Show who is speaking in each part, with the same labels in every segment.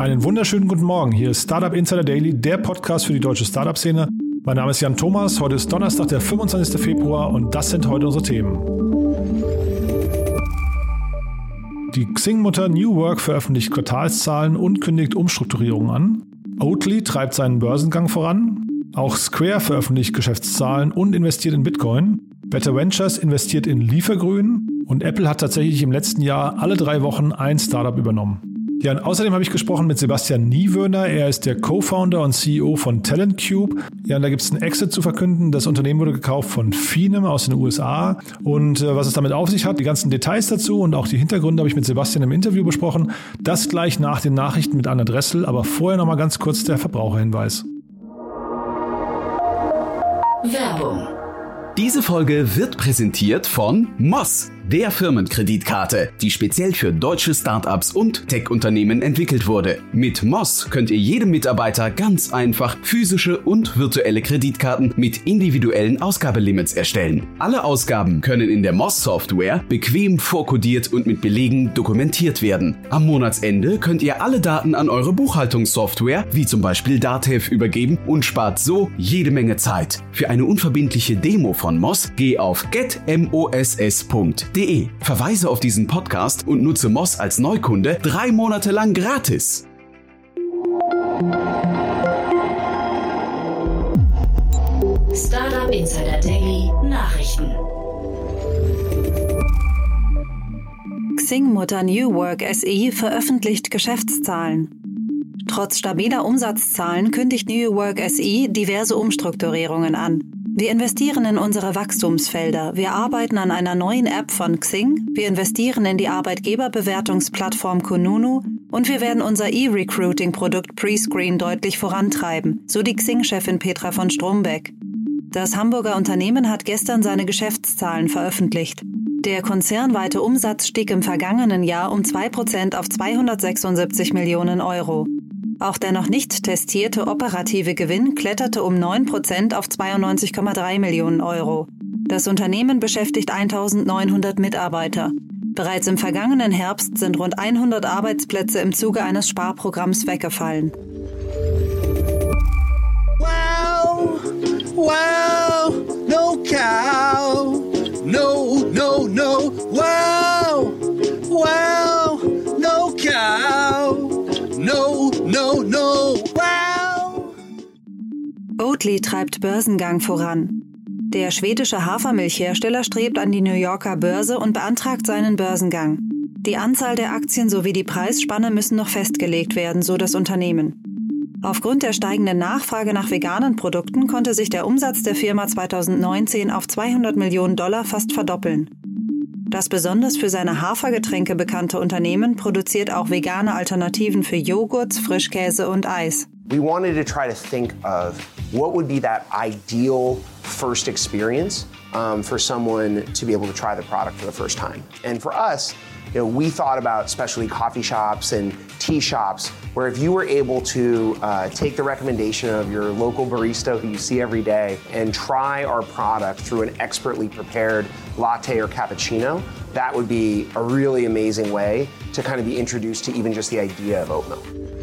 Speaker 1: Einen wunderschönen guten Morgen. Hier ist Startup Insider Daily, der Podcast für die deutsche Startup-Szene. Mein Name ist Jan Thomas. Heute ist Donnerstag, der 25. Februar und das sind heute unsere Themen. Die Xing-Mutter New Work veröffentlicht Quartalszahlen und kündigt Umstrukturierungen an. Oatly treibt seinen Börsengang voran. Auch Square veröffentlicht Geschäftszahlen und investiert in Bitcoin. Better Ventures investiert in Liefergrün. Und Apple hat tatsächlich im letzten Jahr alle drei Wochen ein Startup übernommen. Ja, und außerdem habe ich gesprochen mit Sebastian Niewöhner. Er ist der Co-Founder und CEO von TalentCube. Ja, und da gibt es einen Exit zu verkünden. Das Unternehmen wurde gekauft von Finem aus den USA. Und äh, was es damit auf sich hat, die ganzen Details dazu und auch die Hintergründe habe ich mit Sebastian im Interview besprochen. Das gleich nach den Nachrichten mit Anna Dressel. Aber vorher nochmal ganz kurz der Verbraucherhinweis.
Speaker 2: Werbung. Diese Folge wird präsentiert von Moss der Firmenkreditkarte, die speziell für deutsche Startups und Tech-Unternehmen entwickelt wurde. Mit Moss könnt ihr jedem Mitarbeiter ganz einfach physische und virtuelle Kreditkarten mit individuellen Ausgabelimits erstellen. Alle Ausgaben können in der Moss-Software bequem vorkodiert und mit Belegen dokumentiert werden. Am Monatsende könnt ihr alle Daten an eure Buchhaltungssoftware, wie zum Beispiel Datev, übergeben und spart so jede Menge Zeit. Für eine unverbindliche Demo von Moss geh auf getmoss.de moss.de. Verweise auf diesen Podcast und nutze Moss als Neukunde drei Monate lang gratis.
Speaker 3: Startup Insider Daily Nachrichten.
Speaker 4: Xing-Mutter New Work SE veröffentlicht Geschäftszahlen. Trotz stabiler Umsatzzahlen kündigt New Work SE diverse Umstrukturierungen an. Wir investieren in unsere Wachstumsfelder. Wir arbeiten an einer neuen App von Xing. Wir investieren in die Arbeitgeberbewertungsplattform Kununu und wir werden unser E-Recruiting-Produkt Prescreen deutlich vorantreiben, so die Xing-Chefin Petra von Strombeck. Das Hamburger Unternehmen hat gestern seine Geschäftszahlen veröffentlicht. Der konzernweite Umsatz stieg im vergangenen Jahr um 2% auf 276 Millionen Euro. Auch der noch nicht testierte operative Gewinn kletterte um 9% auf 92,3 Millionen Euro. Das Unternehmen beschäftigt 1900 Mitarbeiter. Bereits im vergangenen Herbst sind rund 100 Arbeitsplätze im Zuge eines Sparprogramms weggefallen.
Speaker 5: Wow, wow, no cow, no, no, no, wow, wow,
Speaker 4: Oatly treibt Börsengang voran. Der schwedische Hafermilchhersteller strebt an die New Yorker Börse und beantragt seinen Börsengang. Die Anzahl der Aktien sowie die Preisspanne müssen noch festgelegt werden, so das Unternehmen. Aufgrund der steigenden Nachfrage nach veganen Produkten konnte sich der Umsatz der Firma 2019 auf 200 Millionen Dollar fast verdoppeln. Das besonders für seine Hafergetränke bekannte Unternehmen produziert auch vegane Alternativen für Joghurts, Frischkäse und Eis.
Speaker 6: We wanted to try to think of what would be that ideal first experience um, for someone to be able to try the product for the first time. And for us, you know, we thought about specialty coffee shops and tea shops where if you were able to uh, take the recommendation of your local barista who you see every day and try our product through an expertly prepared latte or cappuccino, that would be a really amazing way to kind of be introduced to even just the idea of oat milk.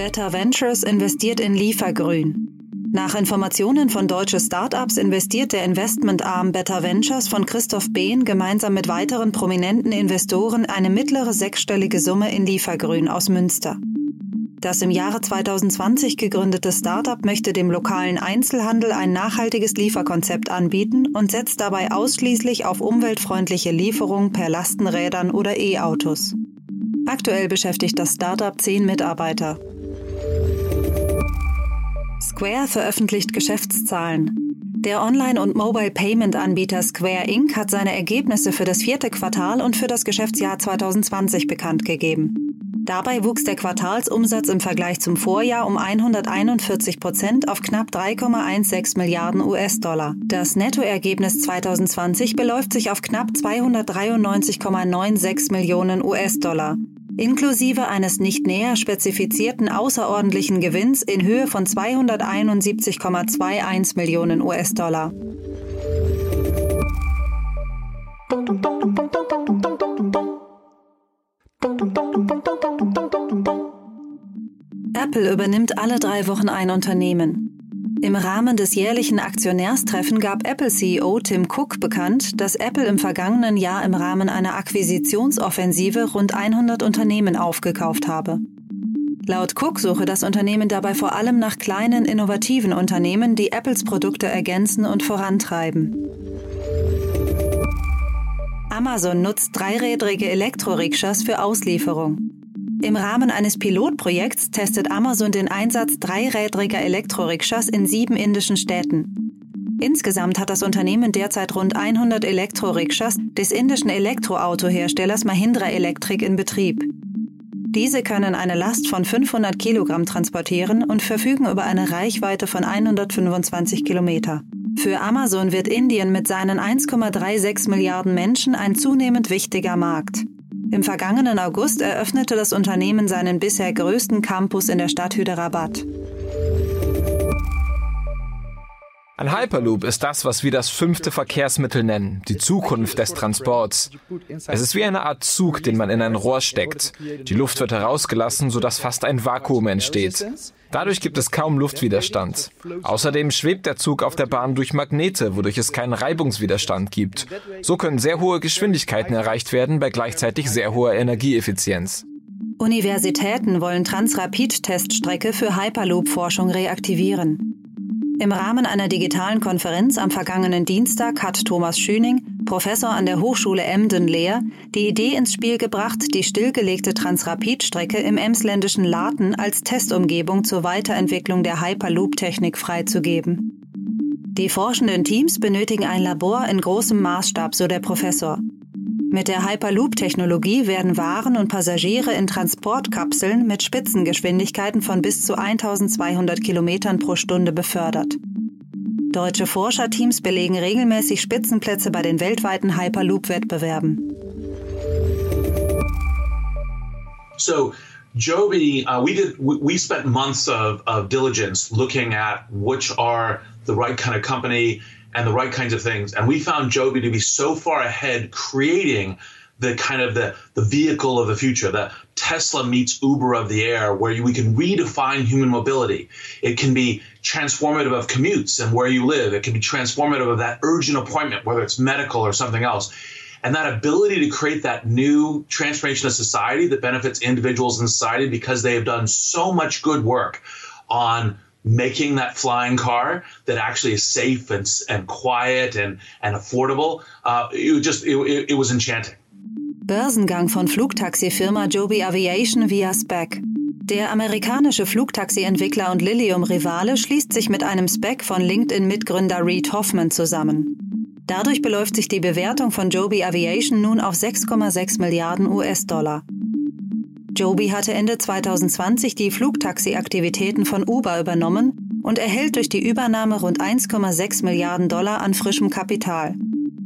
Speaker 4: Better Ventures investiert in Liefergrün. Nach Informationen von deutsche Startups investiert der Investmentarm Better Ventures von Christoph Behn gemeinsam mit weiteren prominenten Investoren eine mittlere sechsstellige Summe in Liefergrün aus Münster. Das im Jahre 2020 gegründete Startup möchte dem lokalen Einzelhandel ein nachhaltiges Lieferkonzept anbieten und setzt dabei ausschließlich auf umweltfreundliche Lieferung per Lastenrädern oder E-Autos. Aktuell beschäftigt das Startup zehn Mitarbeiter. Square veröffentlicht Geschäftszahlen. Der Online- und Mobile-Payment-Anbieter Square Inc. hat seine Ergebnisse für das vierte Quartal und für das Geschäftsjahr 2020 bekannt gegeben. Dabei wuchs der Quartalsumsatz im Vergleich zum Vorjahr um 141 Prozent auf knapp 3,16 Milliarden US-Dollar. Das Nettoergebnis 2020 beläuft sich auf knapp 293,96 Millionen US-Dollar inklusive eines nicht näher spezifizierten außerordentlichen Gewinns in Höhe von 271,21 Millionen US-Dollar. Apple übernimmt alle drei Wochen ein Unternehmen. Im Rahmen des jährlichen Aktionärstreffen gab Apple-CEO Tim Cook bekannt, dass Apple im vergangenen Jahr im Rahmen einer Akquisitionsoffensive rund 100 Unternehmen aufgekauft habe. Laut Cook suche das Unternehmen dabei vor allem nach kleinen, innovativen Unternehmen, die Apples Produkte ergänzen und vorantreiben. Amazon nutzt dreirädrige Elektrorikschas für Auslieferung. Im Rahmen eines Pilotprojekts testet Amazon den Einsatz dreirädriger Elektrorikschas in sieben indischen Städten. Insgesamt hat das Unternehmen derzeit rund 100 Elektrorikschas des indischen Elektroautoherstellers Mahindra Electric in Betrieb. Diese können eine Last von 500 Kilogramm transportieren und verfügen über eine Reichweite von 125 Kilometer. Für Amazon wird Indien mit seinen 1,36 Milliarden Menschen ein zunehmend wichtiger Markt. Im vergangenen August eröffnete das Unternehmen seinen bisher größten Campus in der Stadt Hyderabad.
Speaker 7: Ein Hyperloop ist das, was wir das fünfte Verkehrsmittel nennen, die Zukunft des Transports. Es ist wie eine Art Zug, den man in ein Rohr steckt. Die Luft wird herausgelassen, sodass fast ein Vakuum entsteht. Dadurch gibt es kaum Luftwiderstand. Außerdem schwebt der Zug auf der Bahn durch Magnete, wodurch es keinen Reibungswiderstand gibt. So können sehr hohe Geschwindigkeiten erreicht werden bei gleichzeitig sehr hoher Energieeffizienz.
Speaker 4: Universitäten wollen Transrapid-Teststrecke für Hyperloop-Forschung reaktivieren. Im Rahmen einer digitalen Konferenz am vergangenen Dienstag hat Thomas Schüning, Professor an der Hochschule Emden-Lehr, die Idee ins Spiel gebracht, die stillgelegte Transrapid-Strecke im emsländischen Laten als Testumgebung zur Weiterentwicklung der Hyperloop-Technik freizugeben. Die forschenden Teams benötigen ein Labor in großem Maßstab, so der Professor. Mit der Hyperloop-Technologie werden Waren und Passagiere in Transportkapseln mit Spitzengeschwindigkeiten von bis zu 1200 Kilometern pro Stunde befördert. Deutsche Forscherteams belegen regelmäßig Spitzenplätze bei den weltweiten Hyperloop-Wettbewerben.
Speaker 8: So Joby, uh, we did. We, spent months of, of diligence looking at which are the right kind of company and the right kinds of things. And we found Joby to be so far ahead creating the kind of the, the vehicle of the future, the Tesla meets Uber of the air, where we can redefine human mobility. It can be transformative of commutes and where you live. It can be transformative of that urgent appointment, whether it's medical or something else. And that ability to create that new transformation of society that benefits individuals in society because they have done so much good work on making that flying car that actually is safe and, and quiet and, and affordable, uh, it just it, it was enchanting.
Speaker 4: Börsengang von Flugtaxifirma Joby Aviation via SPAC. Der amerikanische Flugtaxi-Entwickler und Lilium-Rivale schließt sich mit einem SPAC von LinkedIn-Mitgründer Reed Hoffman zusammen. Dadurch beläuft sich die Bewertung von Joby Aviation nun auf 6,6 Milliarden US-Dollar. Joby hatte Ende 2020 die Flugtaxi-Aktivitäten von Uber übernommen und erhält durch die Übernahme rund 1,6 Milliarden Dollar an frischem Kapital.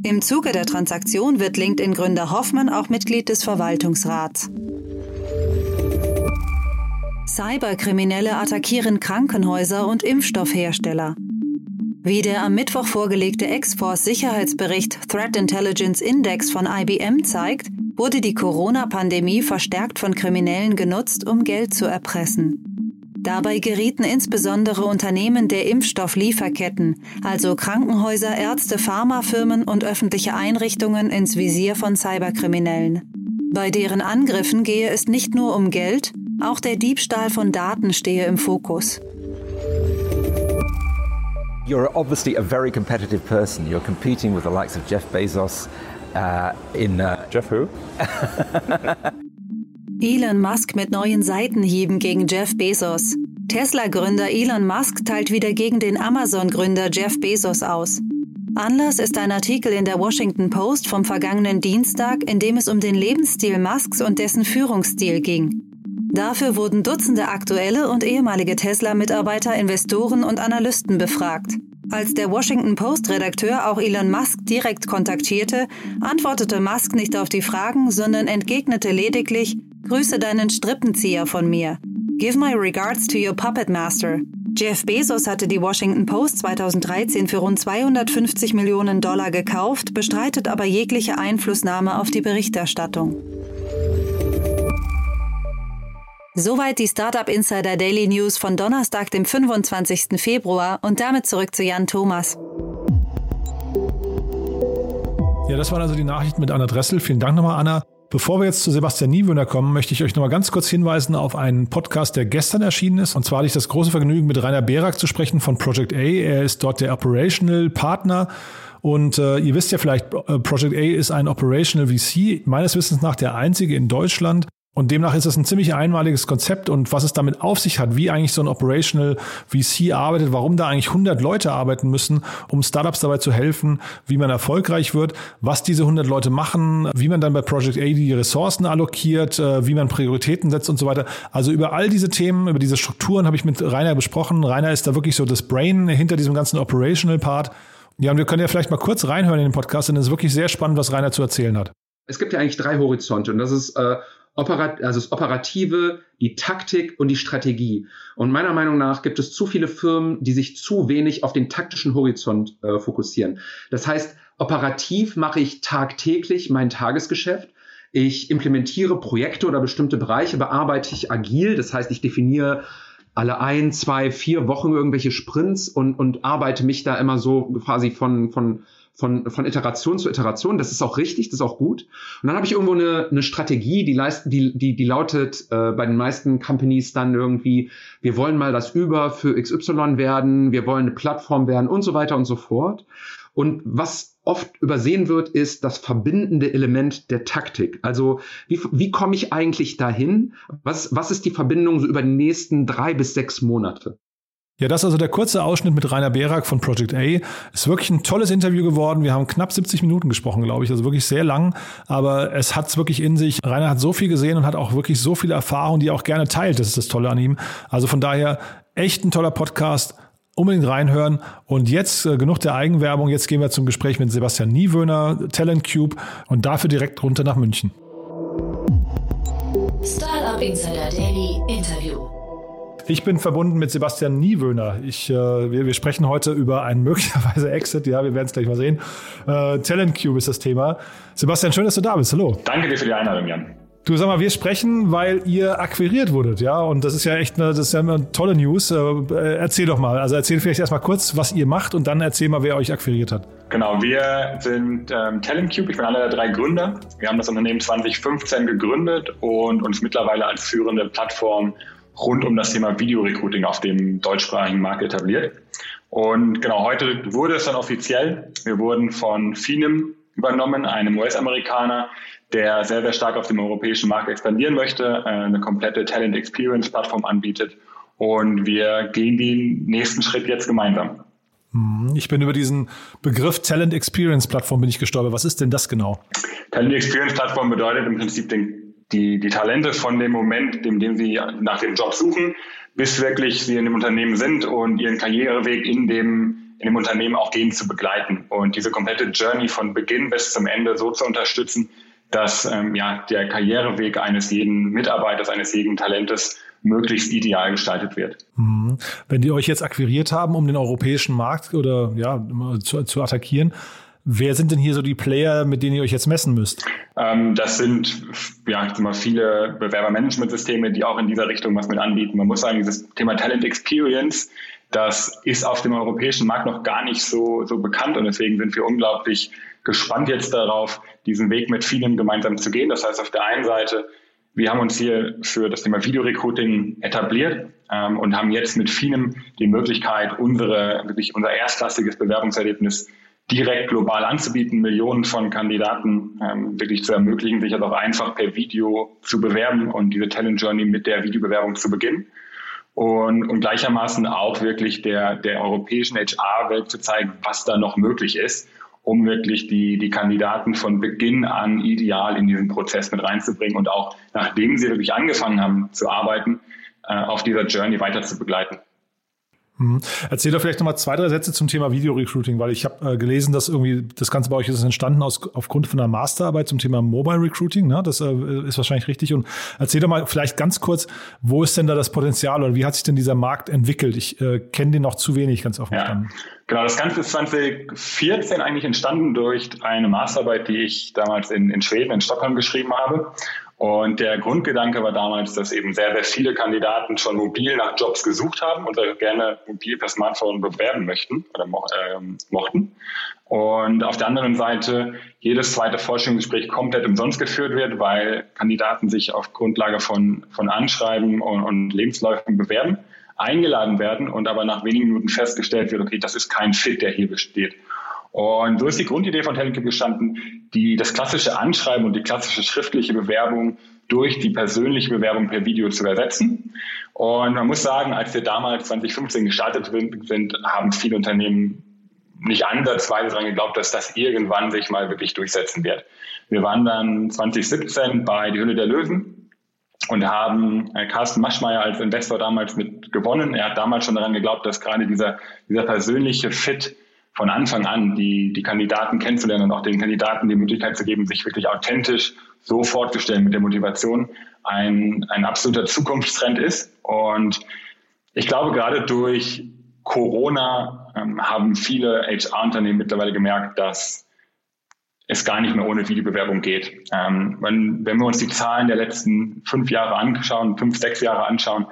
Speaker 4: Im Zuge der Transaktion wird LinkedIn-Gründer Hoffmann auch Mitglied des Verwaltungsrats. Cyberkriminelle attackieren Krankenhäuser und Impfstoffhersteller. Wie der am Mittwoch vorgelegte Ex-Force-Sicherheitsbericht Threat Intelligence Index von IBM zeigt, wurde die Corona-Pandemie verstärkt von Kriminellen genutzt, um Geld zu erpressen. Dabei gerieten insbesondere Unternehmen der Impfstofflieferketten, also Krankenhäuser, Ärzte, Pharmafirmen und öffentliche Einrichtungen ins Visier von Cyberkriminellen. Bei deren Angriffen gehe es nicht nur um Geld, auch der Diebstahl von Daten stehe im Fokus.
Speaker 9: You're obviously a very competitive person. You're competing with the likes of Jeff Bezos uh, in. Uh
Speaker 10: Jeff who?
Speaker 4: Elon Musk mit neuen Seitenhieben gegen Jeff Bezos. Tesla-Gründer Elon Musk teilt wieder gegen den Amazon-Gründer Jeff Bezos aus. Anlass ist ein Artikel in der Washington Post vom vergangenen Dienstag, in dem es um den Lebensstil Musks und dessen Führungsstil ging. Dafür wurden Dutzende aktuelle und ehemalige Tesla-Mitarbeiter, Investoren und Analysten befragt. Als der Washington Post-Redakteur auch Elon Musk direkt kontaktierte, antwortete Musk nicht auf die Fragen, sondern entgegnete lediglich, Grüße deinen Strippenzieher von mir. Give my regards to your puppet master. Jeff Bezos hatte die Washington Post 2013 für rund 250 Millionen Dollar gekauft, bestreitet aber jegliche Einflussnahme auf die Berichterstattung. Soweit die Startup Insider Daily News von Donnerstag, dem 25. Februar und damit zurück zu Jan Thomas.
Speaker 1: Ja, das waren also die Nachrichten mit Anna Dressel. Vielen Dank nochmal, Anna. Bevor wir jetzt zu Sebastian Niewöhner kommen, möchte ich euch nochmal ganz kurz hinweisen auf einen Podcast, der gestern erschienen ist. Und zwar hatte ich das große Vergnügen, mit Rainer Berak zu sprechen von Project A. Er ist dort der Operational Partner. Und äh, ihr wisst ja vielleicht, äh, Project A ist ein Operational VC, meines Wissens nach der einzige in Deutschland, und demnach ist das ein ziemlich einmaliges Konzept und was es damit auf sich hat, wie eigentlich so ein Operational VC arbeitet, warum da eigentlich 100 Leute arbeiten müssen, um Startups dabei zu helfen, wie man erfolgreich wird, was diese 100 Leute machen, wie man dann bei Project A die Ressourcen allokiert, äh, wie man Prioritäten setzt und so weiter. Also über all diese Themen, über diese Strukturen habe ich mit Rainer besprochen. Rainer ist da wirklich so das Brain hinter diesem ganzen Operational Part. Ja, und wir können ja vielleicht mal kurz reinhören in den Podcast, denn es ist wirklich sehr spannend, was Rainer zu erzählen hat.
Speaker 10: Es gibt ja eigentlich drei Horizonte und das ist äh, Operat also das Operative, die Taktik und die Strategie. Und meiner Meinung nach gibt es zu viele Firmen, die sich zu wenig auf den taktischen Horizont äh, fokussieren. Das heißt, operativ mache ich tagtäglich mein Tagesgeschäft. Ich implementiere Projekte oder bestimmte Bereiche, bearbeite ich agil. Das heißt, ich definiere alle ein, zwei, vier Wochen irgendwelche Sprints und, und arbeite mich da immer so quasi von, von von, von Iteration zu Iteration. Das ist auch richtig, das ist auch gut. Und dann habe ich irgendwo eine, eine Strategie, die, leist, die, die, die lautet äh, bei den meisten Companies dann irgendwie, wir wollen mal das Über für XY werden, wir wollen eine Plattform werden und so weiter und so fort. Und was oft übersehen wird, ist das verbindende Element der Taktik. Also wie, wie komme ich eigentlich dahin? Was, was ist die Verbindung so über die nächsten drei bis sechs Monate?
Speaker 1: Ja, das ist also der kurze Ausschnitt mit Rainer Berak von Project A. Ist wirklich ein tolles Interview geworden. Wir haben knapp 70 Minuten gesprochen, glaube ich. Also wirklich sehr lang. Aber es hat es wirklich in sich. Rainer hat so viel gesehen und hat auch wirklich so viele Erfahrungen, die er auch gerne teilt. Das ist das Tolle an ihm. Also von daher echt ein toller Podcast. Unbedingt reinhören. Und jetzt äh, genug der Eigenwerbung. Jetzt gehen wir zum Gespräch mit Sebastian Niewöhner, Talent Cube und dafür direkt runter nach München.
Speaker 3: Startup Insider Daily Interview.
Speaker 1: Ich bin verbunden mit Sebastian Niewöhner. Ich, äh, wir, wir sprechen heute über einen möglicherweise Exit. Ja, wir werden es gleich mal sehen. Äh, Talent Cube ist das Thema. Sebastian, schön, dass du da bist. Hallo.
Speaker 11: Danke dir für die Einladung, Jan.
Speaker 1: Du sag mal, wir sprechen, weil ihr akquiriert wurdet, ja, und das ist ja echt eine, das ist ja eine tolle News. Äh, erzähl doch mal, also erzähl vielleicht erstmal kurz, was ihr macht und dann erzähl mal, wer euch akquiriert hat.
Speaker 11: Genau, wir sind ähm, Talentcube, ich bin einer der drei Gründer. Wir haben das Unternehmen 2015 gegründet und uns mittlerweile als führende Plattform rund um das Thema Videorecruiting auf dem deutschsprachigen Markt etabliert. Und genau heute wurde es dann offiziell. Wir wurden von Finem übernommen, einem US-Amerikaner, der sehr, sehr stark auf dem europäischen Markt expandieren möchte, äh, eine komplette Talent Experience Plattform anbietet. Und wir gehen den nächsten Schritt jetzt gemeinsam.
Speaker 1: Hm, ich bin über diesen Begriff Talent Experience Plattform bin ich gestolpert. Was ist denn das genau?
Speaker 11: Talent Experience Plattform bedeutet im Prinzip den die, die Talente von dem Moment, in dem sie nach dem Job suchen, bis wirklich sie in dem Unternehmen sind und ihren Karriereweg in dem, in dem Unternehmen auch gehen zu begleiten und diese komplette Journey von Beginn bis zum Ende so zu unterstützen, dass ähm, ja, der Karriereweg eines jeden Mitarbeiters, eines jeden Talentes möglichst ideal gestaltet wird.
Speaker 1: Mhm. Wenn die euch jetzt akquiriert haben, um den europäischen Markt oder ja zu, zu attackieren, Wer sind denn hier so die Player, mit denen ihr euch jetzt messen müsst?
Speaker 11: Ähm, das sind ja mal viele Bewerbermanagementsysteme, die auch in dieser Richtung was mit anbieten. Man muss sagen, dieses Thema Talent Experience, das ist auf dem europäischen Markt noch gar nicht so, so bekannt und deswegen sind wir unglaublich gespannt jetzt darauf, diesen Weg mit vielen gemeinsam zu gehen. Das heißt, auf der einen Seite, wir haben uns hier für das Thema Videorecruiting etabliert ähm, und haben jetzt mit vielen die Möglichkeit, unsere, wirklich unser erstklassiges Bewerbungserlebnis direkt global anzubieten, Millionen von Kandidaten ähm, wirklich zu ermöglichen, sich also auch einfach per Video zu bewerben und diese Talent Journey mit der Videobewerbung zu beginnen. Und, und gleichermaßen auch wirklich der, der europäischen HR-Welt zu zeigen, was da noch möglich ist, um wirklich die, die Kandidaten von Beginn an ideal in diesen Prozess mit reinzubringen und auch nachdem sie wirklich angefangen haben zu arbeiten, äh, auf dieser Journey weiter zu begleiten.
Speaker 1: Mhm. Erzähl doch vielleicht nochmal zwei, drei Sätze zum Thema Video-Recruiting, weil ich habe äh, gelesen, dass irgendwie das Ganze bei euch ist entstanden aus, aufgrund von einer Masterarbeit zum Thema Mobile Recruiting. Ne? Das äh, ist wahrscheinlich richtig. Und erzähl doch mal vielleicht ganz kurz, wo ist denn da das Potenzial oder wie hat sich denn dieser Markt entwickelt? Ich äh, kenne den noch zu wenig, ganz offen
Speaker 11: ja. Genau, das Ganze ist 2014 eigentlich entstanden durch eine Masterarbeit, die ich damals in, in Schweden, in Stockholm geschrieben habe. Und der Grundgedanke war damals, dass eben sehr, sehr viele Kandidaten schon mobil nach Jobs gesucht haben und gerne mobil per Smartphone bewerben möchten oder mo äh, mochten. Und auf der anderen Seite jedes zweite Forschungsgespräch komplett umsonst geführt wird, weil Kandidaten sich auf Grundlage von, von Anschreiben und, und Lebensläufen bewerben, eingeladen werden und aber nach wenigen Minuten festgestellt wird, okay, das ist kein Fit, der hier besteht. Und so ist die Grundidee von Talent gestanden, die, das klassische Anschreiben und die klassische schriftliche Bewerbung durch die persönliche Bewerbung per Video zu ersetzen. Und man muss sagen, als wir damals 2015 gestartet sind, haben viele Unternehmen nicht ansatzweise daran geglaubt, dass das irgendwann sich mal wirklich durchsetzen wird. Wir waren dann 2017 bei Die Hülle der Löwen und haben äh, Carsten Maschmeyer als Investor damals mit gewonnen. Er hat damals schon daran geglaubt, dass gerade dieser, dieser persönliche Fit von Anfang an die, die Kandidaten kennenzulernen und auch den Kandidaten die Möglichkeit zu geben, sich wirklich authentisch so vorzustellen mit der Motivation, ein, ein absoluter Zukunftstrend ist. Und ich glaube, gerade durch Corona ähm, haben viele HR-Unternehmen mittlerweile gemerkt, dass es gar nicht mehr ohne Videobewerbung geht. Ähm, wenn, wenn wir uns die Zahlen der letzten fünf Jahre anschauen, fünf, sechs Jahre anschauen,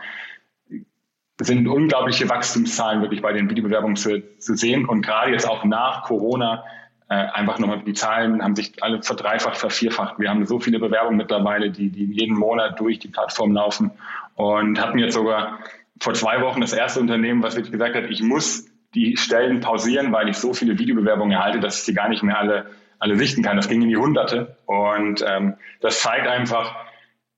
Speaker 11: sind unglaubliche Wachstumszahlen wirklich bei den Videobewerbungen zu, zu sehen. Und gerade jetzt auch nach Corona äh, einfach nochmal, die Zahlen haben sich alle verdreifacht, vervierfacht. Wir haben so viele Bewerbungen mittlerweile, die, die jeden Monat durch die Plattform laufen und hatten jetzt sogar vor zwei Wochen das erste Unternehmen, was wirklich gesagt hat, ich muss die Stellen pausieren, weil ich so viele Videobewerbungen erhalte, dass ich sie gar nicht mehr alle, alle sichten kann. Das ging in die Hunderte. Und ähm, das zeigt einfach,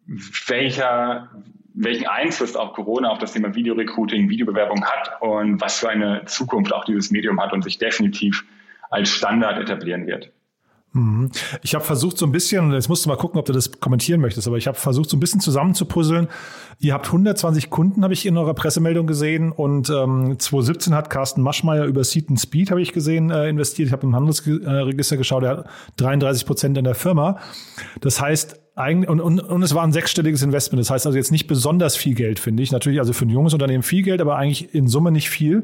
Speaker 11: welcher, welchen Einfluss auch Corona auf das Thema Videorecruiting, Videobewerbung hat und was für eine Zukunft auch dieses Medium hat und sich definitiv als Standard etablieren wird.
Speaker 1: Mhm. Ich habe versucht so ein bisschen, jetzt musst du mal gucken, ob du das kommentieren möchtest, aber ich habe versucht so ein bisschen zusammenzupuzzeln. Ihr habt 120 Kunden, habe ich in eurer Pressemeldung gesehen und ähm, 2017 hat Carsten Maschmeyer über Seed and Speed, habe ich gesehen, äh, investiert. Ich habe im Handelsregister geschaut, er hat 33 Prozent in der Firma. Das heißt, eigentlich, und, und, und es war ein sechsstelliges Investment. Das heißt also jetzt nicht besonders viel Geld, finde ich. Natürlich also für ein junges Unternehmen viel Geld, aber eigentlich in Summe nicht viel.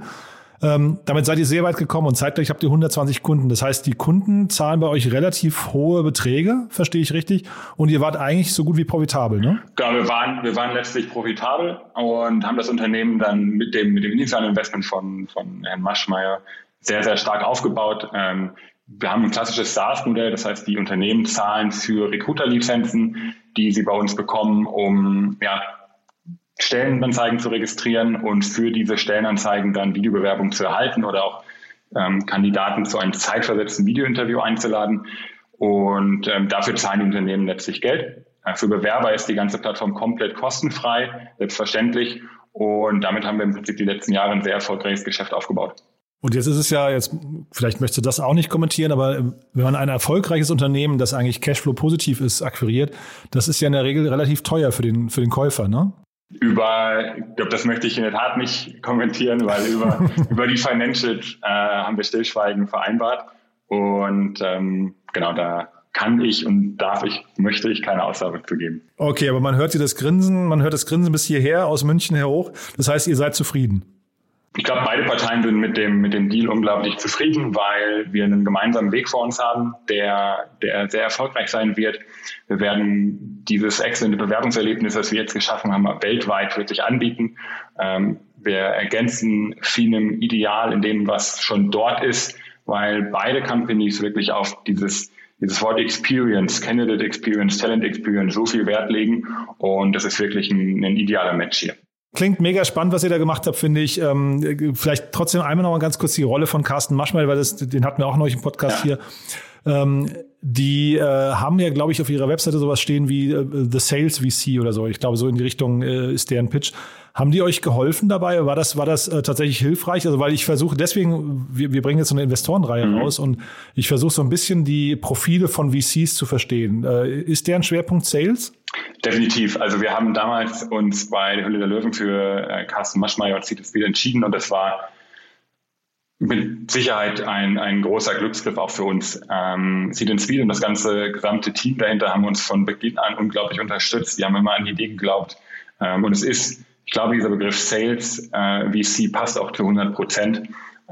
Speaker 1: Ähm, damit seid ihr sehr weit gekommen und zeitgleich habt ihr 120 Kunden. Das heißt, die Kunden zahlen bei euch relativ hohe Beträge, verstehe ich richtig. Und ihr wart eigentlich so gut wie profitabel, ne?
Speaker 11: Ja, wir waren, wir waren letztlich profitabel und haben das Unternehmen dann mit dem, mit dem initialen Investment von, von Herrn Maschmeyer sehr, sehr stark aufgebaut. Ähm, wir haben ein klassisches SaaS-Modell, das heißt, die Unternehmen zahlen für Recruiter-Lizenzen, die sie bei uns bekommen, um ja, Stellenanzeigen zu registrieren und für diese Stellenanzeigen dann Videobewerbung zu erhalten oder auch ähm, Kandidaten zu einem zeitversetzten Videointerview einzuladen. Und ähm, dafür zahlen die Unternehmen letztlich Geld. Äh, für Bewerber ist die ganze Plattform komplett kostenfrei, selbstverständlich. Und damit haben wir im Prinzip die letzten Jahre ein sehr erfolgreiches Geschäft aufgebaut.
Speaker 1: Und jetzt ist es ja, jetzt, vielleicht möchtest du das auch nicht kommentieren, aber wenn man ein erfolgreiches Unternehmen, das eigentlich Cashflow positiv ist, akquiriert, das ist ja in der Regel relativ teuer für den, für den Käufer, ne?
Speaker 11: Über, ich glaube, das möchte ich in der Tat nicht kommentieren, weil über, über die Financials äh, haben wir Stillschweigen vereinbart. Und ähm, genau, da kann ich und darf ich, möchte ich keine Aussage zu geben.
Speaker 1: Okay, aber man hört hier das Grinsen, man hört das Grinsen bis hierher aus München her hoch. Das heißt, ihr seid zufrieden.
Speaker 11: Ich glaube, beide Parteien sind mit dem, mit dem Deal unglaublich zufrieden, weil wir einen gemeinsamen Weg vor uns haben, der, der sehr erfolgreich sein wird. Wir werden dieses exzellente Bewerbungserlebnis, das wir jetzt geschaffen haben, weltweit wirklich anbieten. Ähm, wir ergänzen vielem Ideal in dem, was schon dort ist, weil beide Companies wirklich auf dieses dieses Wort Experience, Candidate Experience, Talent Experience so viel Wert legen und das ist wirklich ein, ein idealer Match hier.
Speaker 1: Klingt mega spannend, was ihr da gemacht habt, finde ich. Ähm, vielleicht trotzdem einmal noch mal ganz kurz die Rolle von Carsten Maschmeyer, weil das, den hatten wir auch noch im Podcast ja. hier. Ähm, die äh, haben ja, glaube ich, auf ihrer Webseite sowas stehen wie äh, The Sales VC oder so. Ich glaube, so in die Richtung äh, ist deren Pitch. Haben die euch geholfen dabei? War das, war das äh, tatsächlich hilfreich? Also, weil ich versuche, deswegen, wir, wir bringen jetzt so eine Investorenreihe mhm. raus und ich versuche so ein bisschen die Profile von VCs zu verstehen. Äh, ist deren Schwerpunkt Sales?
Speaker 11: Definitiv. Also wir haben damals uns bei der Hülle der Löwen für äh, Carsten Maschmeyer und Cities wieder entschieden und das war mit Sicherheit ein, ein großer Glücksgriff auch für uns. Ähm, Seed Speed und das ganze gesamte Team dahinter haben uns von Beginn an unglaublich unterstützt. Die haben immer an die Idee geglaubt. Ähm, und es ist, ich glaube, dieser Begriff Sales äh, VC passt auch zu 100 Prozent.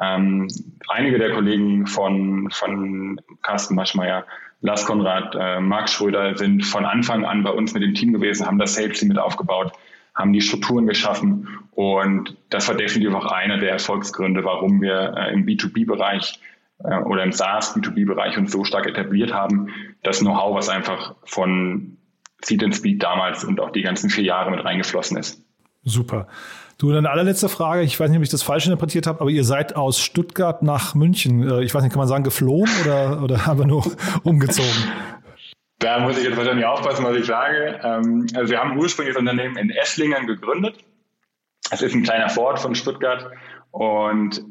Speaker 11: Ähm, einige der Kollegen von, von Carsten Maschmeyer, Lars Konrad, äh, Marc Schröder sind von Anfang an bei uns mit dem Team gewesen, haben das Sales Team mit aufgebaut, haben die Strukturen geschaffen und das war definitiv auch einer der Erfolgsgründe, warum wir äh, im B2B-Bereich äh, oder im SaaS B2B-Bereich uns so stark etabliert haben. Das Know-how, was einfach von Seed and Speed damals und auch die ganzen vier Jahre mit reingeflossen ist.
Speaker 1: Super. Du, eine allerletzte Frage. Ich weiß nicht, ob ich das falsch interpretiert habe, aber ihr seid aus Stuttgart nach München. Äh, ich weiß nicht, kann man sagen, geflohen oder, oder aber nur umgezogen?
Speaker 11: Da muss ich jetzt wahrscheinlich aufpassen, was ich sage. Ähm, also wir haben ursprünglich das Unternehmen in Esslingen gegründet. Es ist ein kleiner Vorort von Stuttgart und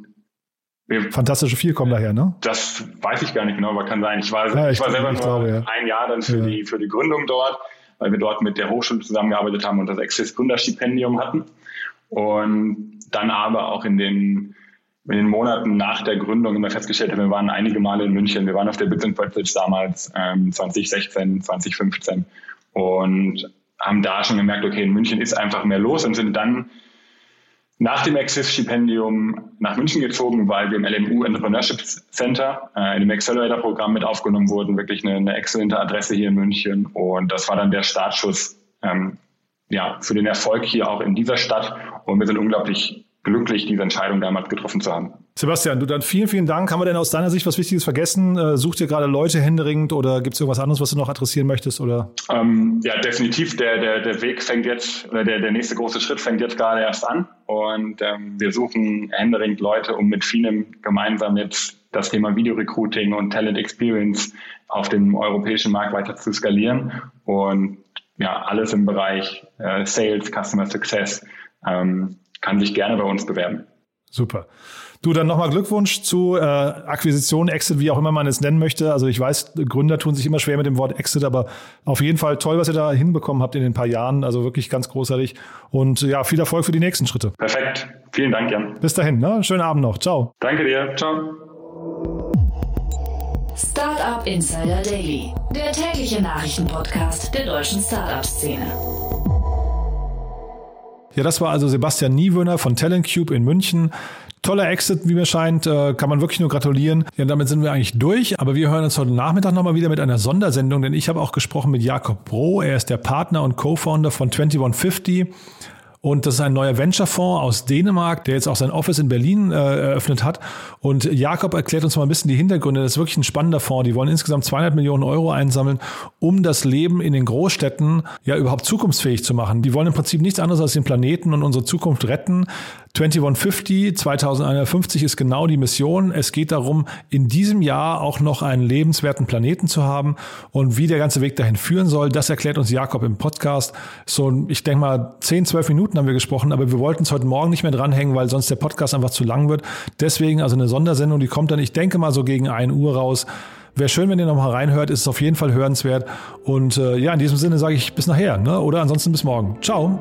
Speaker 1: wir, Fantastische vier kommen daher, ne?
Speaker 11: Das weiß ich gar nicht genau, aber kann sein. Ich war, ja, ich, ich war selber nur glaube, ja. ein Jahr dann für, ja. die, für die Gründung dort, weil wir dort mit der Hochschule zusammengearbeitet haben und das Access Gründerstipendium hatten. Und dann aber auch in den, in den Monaten nach der Gründung immer festgestellt haben, wir waren einige Male in München. Wir waren auf der Bits and Pretzels damals ähm, 2016, 2015 und haben da schon gemerkt, okay, in München ist einfach mehr los und sind dann nach dem Access-Stipendium nach München gezogen, weil wir im LMU Entrepreneurship Center äh, in dem Accelerator-Programm mit aufgenommen wurden. Wirklich eine, eine exzellente Adresse hier in München. Und das war dann der Startschuss ähm, ja, für den Erfolg hier auch in dieser Stadt. Und wir sind unglaublich glücklich, diese Entscheidung damals getroffen zu haben.
Speaker 1: Sebastian, du dann vielen, vielen Dank. Haben wir denn aus deiner Sicht was Wichtiges vergessen? Äh, sucht ihr gerade Leute händeringend oder gibt es irgendwas anderes, was du noch adressieren möchtest? Oder?
Speaker 11: Ähm, ja, definitiv. Der, der, der Weg fängt jetzt, oder der, der nächste große Schritt fängt jetzt gerade erst an. Und ähm, wir suchen händeringend Leute, um mit vielen gemeinsam jetzt das Thema Video-Recruiting und Talent Experience auf dem europäischen Markt weiter zu skalieren. Und ja, alles im Bereich äh, Sales, Customer Success ähm, kann sich gerne bei uns bewerben.
Speaker 1: Super. Du, dann nochmal Glückwunsch zu äh, Akquisition, Exit, wie auch immer man es nennen möchte. Also ich weiß, Gründer tun sich immer schwer mit dem Wort Exit, aber auf jeden Fall toll, was ihr da hinbekommen habt in den paar Jahren. Also wirklich ganz großartig. Und ja, viel Erfolg für die nächsten Schritte.
Speaker 11: Perfekt. Vielen Dank, Jan.
Speaker 1: Bis dahin, ne? Schönen Abend noch. Ciao.
Speaker 11: Danke dir. Ciao.
Speaker 3: Startup Insider Daily, der tägliche Nachrichtenpodcast der deutschen Startup-Szene.
Speaker 1: Ja, das war also Sebastian Niewöhner von Talent in München. Toller Exit, wie mir scheint, äh, kann man wirklich nur gratulieren. Ja, damit sind wir eigentlich durch. Aber wir hören uns heute Nachmittag nochmal wieder mit einer Sondersendung, denn ich habe auch gesprochen mit Jakob Bro. Er ist der Partner und Co-Founder von 2150. Und das ist ein neuer Venture-Fonds aus Dänemark, der jetzt auch sein Office in Berlin äh, eröffnet hat. Und Jakob erklärt uns mal ein bisschen die Hintergründe. Das ist wirklich ein spannender Fonds. Die wollen insgesamt 200 Millionen Euro einsammeln, um das Leben in den Großstädten ja überhaupt zukunftsfähig zu machen. Die wollen im Prinzip nichts anderes als den Planeten und unsere Zukunft retten. 2150, 2051 ist genau die Mission. Es geht darum, in diesem Jahr auch noch einen lebenswerten Planeten zu haben. Und wie der ganze Weg dahin führen soll, das erklärt uns Jakob im Podcast. So, ich denke mal, 10, 12 Minuten haben wir gesprochen, aber wir wollten es heute Morgen nicht mehr dranhängen, weil sonst der Podcast einfach zu lang wird. Deswegen also eine Sondersendung, die kommt dann, ich denke mal, so gegen 1 Uhr raus. Wäre schön, wenn ihr nochmal reinhört, ist es auf jeden Fall hörenswert. Und äh, ja, in diesem Sinne sage ich bis nachher, ne? oder ansonsten bis morgen. Ciao.